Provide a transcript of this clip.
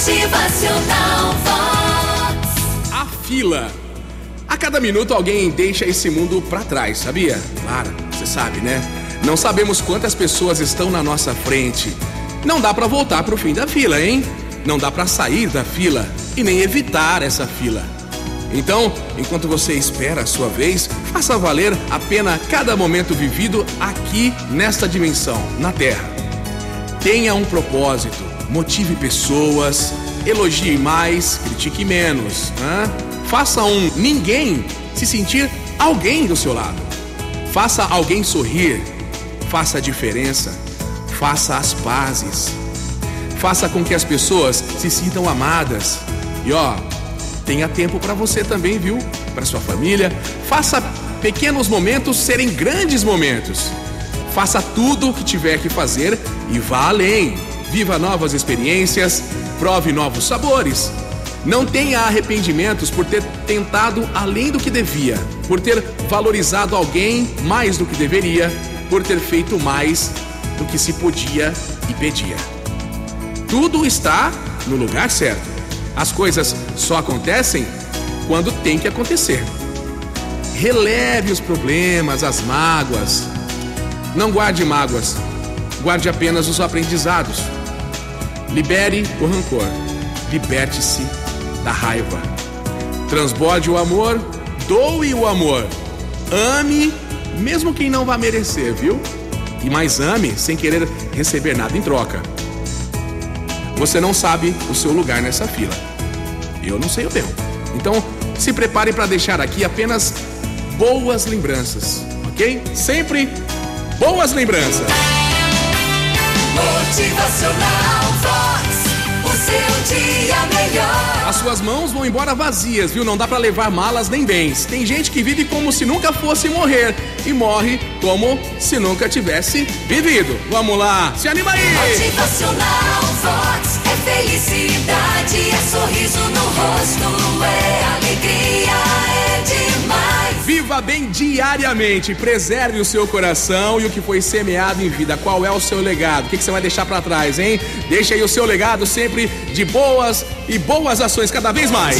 Motivacional Vox. A fila. A cada minuto alguém deixa esse mundo pra trás, sabia? Claro, você sabe, né? Não sabemos quantas pessoas estão na nossa frente. Não dá pra voltar pro fim da fila, hein? Não dá pra sair da fila e nem evitar essa fila. Então, enquanto você espera a sua vez, faça valer a pena cada momento vivido aqui nesta dimensão, na Terra. Tenha um propósito, motive pessoas, elogie mais, critique menos. Né? Faça um ninguém se sentir alguém do seu lado. Faça alguém sorrir. Faça a diferença. Faça as pazes. Faça com que as pessoas se sintam amadas. E ó, tenha tempo para você também, viu? Para sua família. Faça pequenos momentos serem grandes momentos. Faça tudo o que tiver que fazer e vá além. Viva novas experiências, prove novos sabores. Não tenha arrependimentos por ter tentado além do que devia, por ter valorizado alguém mais do que deveria, por ter feito mais do que se podia e pedia. Tudo está no lugar certo. As coisas só acontecem quando tem que acontecer. Releve os problemas, as mágoas. Não guarde mágoas, guarde apenas os aprendizados. Libere o rancor, liberte-se da raiva. Transborde o amor, doe o amor. Ame, mesmo quem não vai merecer, viu? E mais ame sem querer receber nada em troca. Você não sabe o seu lugar nessa fila. Eu não sei o meu. Então, se prepare para deixar aqui apenas boas lembranças, ok? Sempre boas lembranças. Motivacional Vox. O seu dia melhor. As suas mãos vão embora vazias, viu? Não dá pra levar malas nem bens. Tem gente que vive como se nunca fosse morrer e morre como se nunca tivesse vivido. Vamos lá, se anima aí! Motivacional Vox. É felicidade, Viva bem diariamente, preserve o seu coração e o que foi semeado em vida. Qual é o seu legado? O que você vai deixar pra trás, hein? Deixa aí o seu legado sempre de boas e boas ações cada vez mais.